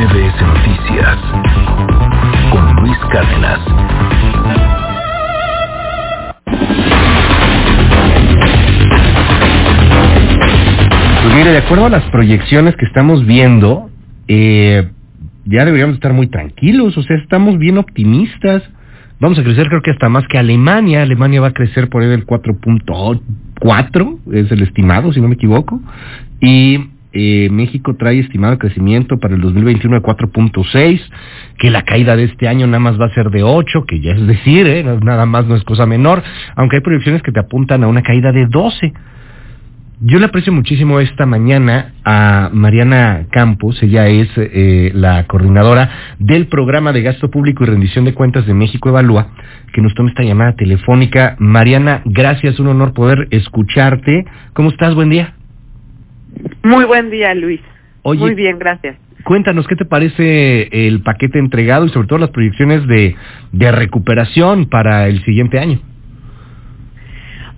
MBS Noticias con Luis Cárdenas. Pues mire, de acuerdo a las proyecciones que estamos viendo, eh, ya deberíamos estar muy tranquilos, o sea, estamos bien optimistas. Vamos a crecer creo que hasta más que Alemania. Alemania va a crecer por ahí del 4.4, es el estimado, si no me equivoco. Y eh, México trae estimado crecimiento para el 2021 de 4.6, que la caída de este año nada más va a ser de 8, que ya es decir, eh, nada más no es cosa menor, aunque hay proyecciones que te apuntan a una caída de 12. Yo le aprecio muchísimo esta mañana a Mariana Campos, ella es eh, la coordinadora del programa de gasto público y rendición de cuentas de México Evalúa, que nos toma esta llamada telefónica. Mariana, gracias, un honor poder escucharte. ¿Cómo estás? Buen día. Muy buen día, Luis. Muy bien, gracias. Cuéntanos, ¿qué te parece el paquete entregado y sobre todo las proyecciones de, de recuperación para el siguiente año?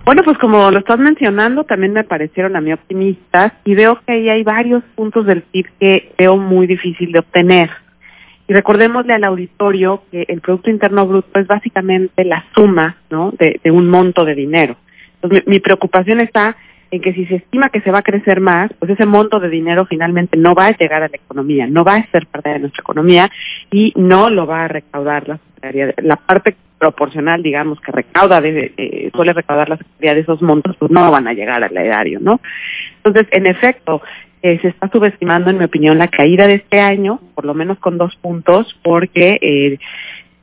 Bueno, pues como lo estás mencionando, también me parecieron a mí optimistas y veo que ahí hay varios puntos del PIB que veo muy difícil de obtener. Y recordémosle al auditorio que el Producto Interno Bruto es básicamente la suma ¿no? de, un monto de dinero. Entonces, mi, mi preocupación está en que si se estima que se va a crecer más, pues ese monto de dinero finalmente no va a llegar a la economía, no va a ser parte de nuestra economía y no lo va a recaudar la. La parte proporcional, digamos, que recauda, de, suele recaudar la Secretaría de esos montos, pues no van a llegar al erario, ¿no? Entonces, en efecto, eh, se está subestimando, en mi opinión, la caída de este año, por lo menos con dos puntos, porque eh,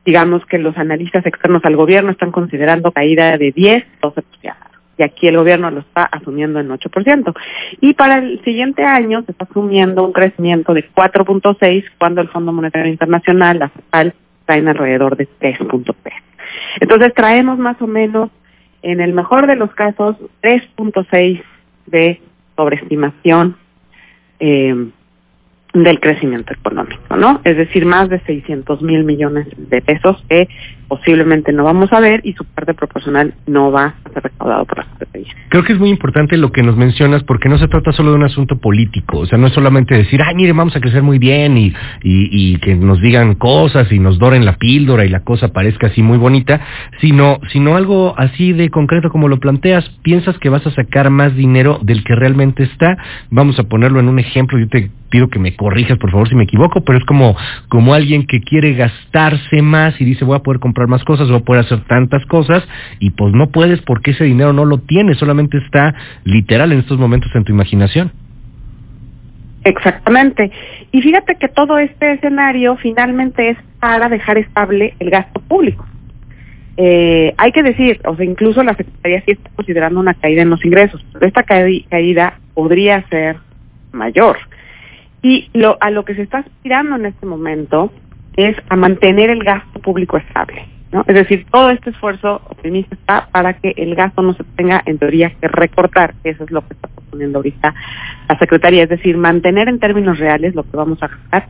digamos que los analistas externos al gobierno están considerando caída de 10, 12%. Y aquí el gobierno lo está asumiendo en 8%. Y para el siguiente año se está asumiendo un crecimiento de 4.6 cuando el Fondo Monetario Internacional, la FEPAL, está en alrededor de 3.3. Entonces traemos más o menos, en el mejor de los casos, 3.6 de sobreestimación eh, del crecimiento económico, ¿no? Es decir, más de 600 mil millones de pesos que posiblemente no vamos a ver y su parte proporcional no va a ser recaudado por la Secretaría. Creo que es muy importante lo que nos mencionas porque no se trata solo de un asunto político, o sea, no es solamente decir, ay, mire, vamos a crecer muy bien y, y, y que nos digan cosas y nos doren la píldora y la cosa parezca así muy bonita, sino, sino algo así de concreto como lo planteas, piensas que vas a sacar más dinero del que realmente está, vamos a ponerlo en un ejemplo, yo te pido que me corrijas por favor si me equivoco, pero es como, como alguien que quiere gastarse más y dice voy a poder comprar más cosas, a poder hacer tantas cosas y pues no puedes porque ese dinero no lo tienes, solamente está literal en estos momentos en tu imaginación. Exactamente. Y fíjate que todo este escenario finalmente es para dejar estable el gasto público. Eh, hay que decir, o sea, incluso la Secretaría sí está considerando una caída en los ingresos, pero esta caída podría ser mayor. Y lo, a lo que se está aspirando en este momento es a mantener el gasto público estable. ¿no? Es decir, todo este esfuerzo optimista está para que el gasto no se tenga, en teoría, que recortar. Eso es lo que está proponiendo ahorita la Secretaría. Es decir, mantener en términos reales lo que vamos a gastar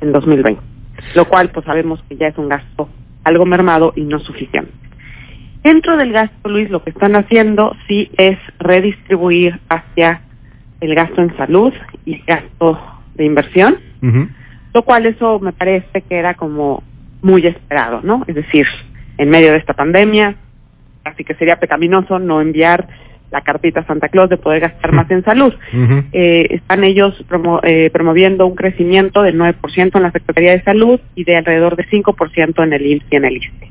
en 2020. Lo cual, pues sabemos que ya es un gasto algo mermado y no suficiente. Dentro del gasto, Luis, lo que están haciendo sí es redistribuir hacia el gasto en salud y gasto de inversión, lo cual eso me parece que era como muy esperado, ¿no? Es decir, en medio de esta pandemia, así que sería pecaminoso no enviar la cartita Santa Claus de poder gastar más en salud. eh, están ellos eh, promoviendo un crecimiento del 9% en la Secretaría de Salud y de alrededor de 5% en el IMSS y en el ISTE.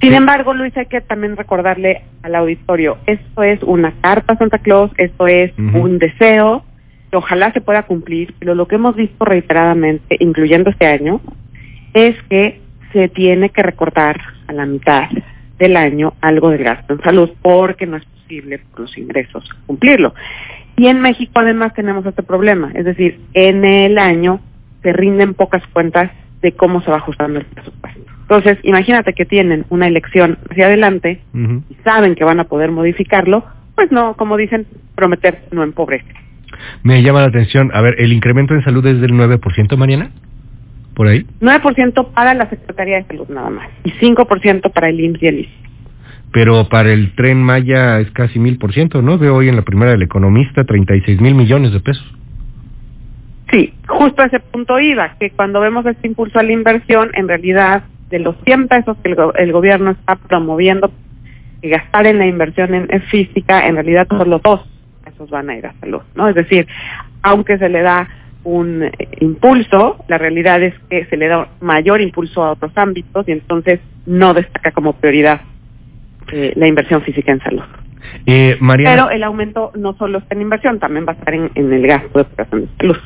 Sin embargo, Luis, hay que también recordarle al auditorio, esto es una carta Santa Claus, esto es un deseo, ojalá se pueda cumplir, pero lo que hemos visto reiteradamente, incluyendo este año, es que se tiene que recortar a la mitad del año algo del gasto en salud porque no es posible por los ingresos cumplirlo. Y en México además tenemos este problema, es decir, en el año se rinden pocas cuentas de cómo se va ajustando el presupuesto. Entonces, imagínate que tienen una elección hacia adelante y saben que van a poder modificarlo, pues no, como dicen, prometer no empobrece. Me llama la atención, a ver, ¿el incremento en salud es del 9%, Mariana? ¿Por ahí? 9% para la Secretaría de Salud nada más y 5% para el IMSS y el. Pero para el tren Maya es casi mil por ciento, ¿no? Veo hoy en la primera del economista 36 mil millones de pesos. Sí, justo a ese punto iba, que cuando vemos este impulso a la inversión, en realidad de los 100 pesos que el, go- el gobierno está promoviendo gastar en la inversión en, en física, en realidad solo dos van a ir a salud, ¿no? Es decir, aunque se le da un eh, impulso, la realidad es que se le da mayor impulso a otros ámbitos y entonces no destaca como prioridad eh, la inversión física en salud. Eh, Mariana. Pero el aumento no solo está en inversión, también va a estar en, en el gasto de operación de salud.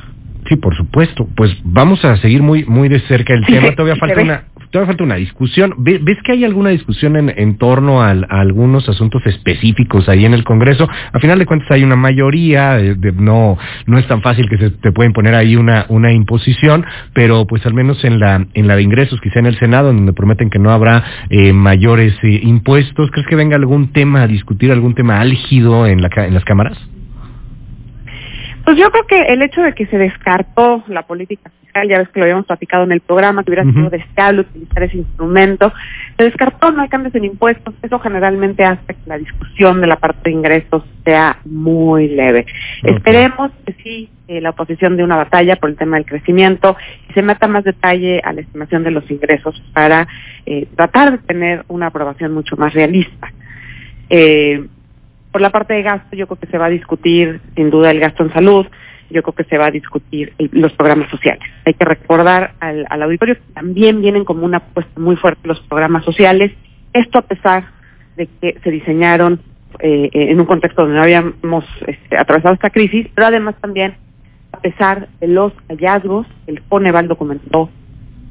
Sí, por supuesto. Pues vamos a seguir muy muy de cerca el Sí, tema. Todavía falta una todavía falta una discusión. Ve- ¿Ves que hay alguna discusión en, en torno a, algunos asuntos específicos ahí en el Congreso? A final de cuentas hay una mayoría, no no es tan fácil que se te pueden poner ahí una imposición, pero pues al menos en la en la de ingresos, quizá en el Senado, en donde prometen que no habrá eh, mayores eh, impuestos. ¿Crees que venga algún tema a discutir, algún tema álgido en la en las cámaras? Pues yo creo que el hecho de que se descartó la política fiscal, ya ves que lo habíamos platicado en el programa, que hubiera sido deseable utilizar ese instrumento, se descartó, no hay cambios en impuestos, eso generalmente hace que la discusión de la parte de ingresos sea muy leve. Esperemos que sí, eh, la oposición de una batalla por el tema del crecimiento y se meta más detalle a la estimación de los ingresos para eh, tratar de tener una aprobación mucho más realista. Eh, por la parte de gasto, yo creo que se va a discutir sin duda el gasto en salud, yo creo que se va a discutir los programas sociales. Hay que recordar al, auditorio que también vienen como una apuesta muy fuerte los programas sociales, esto a pesar de que se diseñaron eh, en un contexto donde no habíamos este, atravesado esta crisis, pero además también a pesar de los hallazgos el Coneval documentó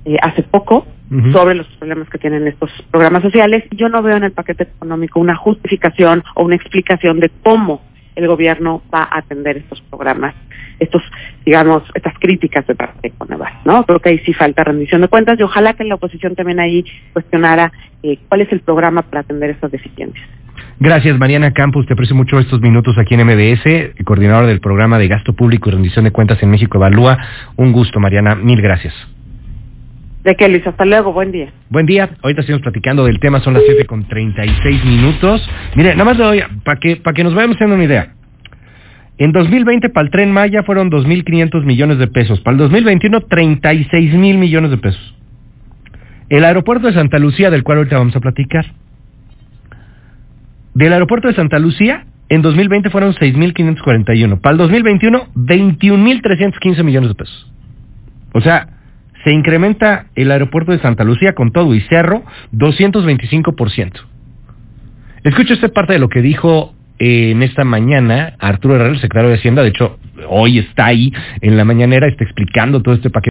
eh, hace poco sobre los problemas que tienen estos programas sociales. Yo no veo en el paquete económico una justificación o una explicación de cómo el gobierno va a atender estos programas, estos, digamos, estas críticas de parte de Coneval, ¿no? Creo que ahí sí falta rendición de cuentas y ojalá que la oposición también ahí cuestionara eh, cuál es el programa para atender estas deficiencias. Gracias, Mariana Campos. Te aprecio mucho estos minutos aquí en MBS, coordinadora del programa de gasto público y rendición de cuentas en México Evalúa. Un gusto, Mariana. Mil gracias. De que Luis, hasta luego, buen día. Buen día. Ahorita seguimos platicando del tema. Son las 7 con 36 minutos. Mire, nada más le doy, para que, para que nos vayamos haciendo una idea. En 2020, para el Tren Maya fueron 2.500 millones de pesos. Para el 2021, 36 mil millones de pesos. El aeropuerto de Santa Lucía, del cual ahorita vamos a platicar. Del aeropuerto de Santa Lucía, en 2020 fueron 6.541. Para el 2021, 21.315 millones de pesos. O sea, se incrementa el aeropuerto de Santa Lucía con todo y cerro 225%. Escucho esta parte de lo que dijo eh, en esta mañana Arturo Herrera, el secretario de Hacienda. De hecho, hoy está ahí en la mañanera, está explicando todo este paquete.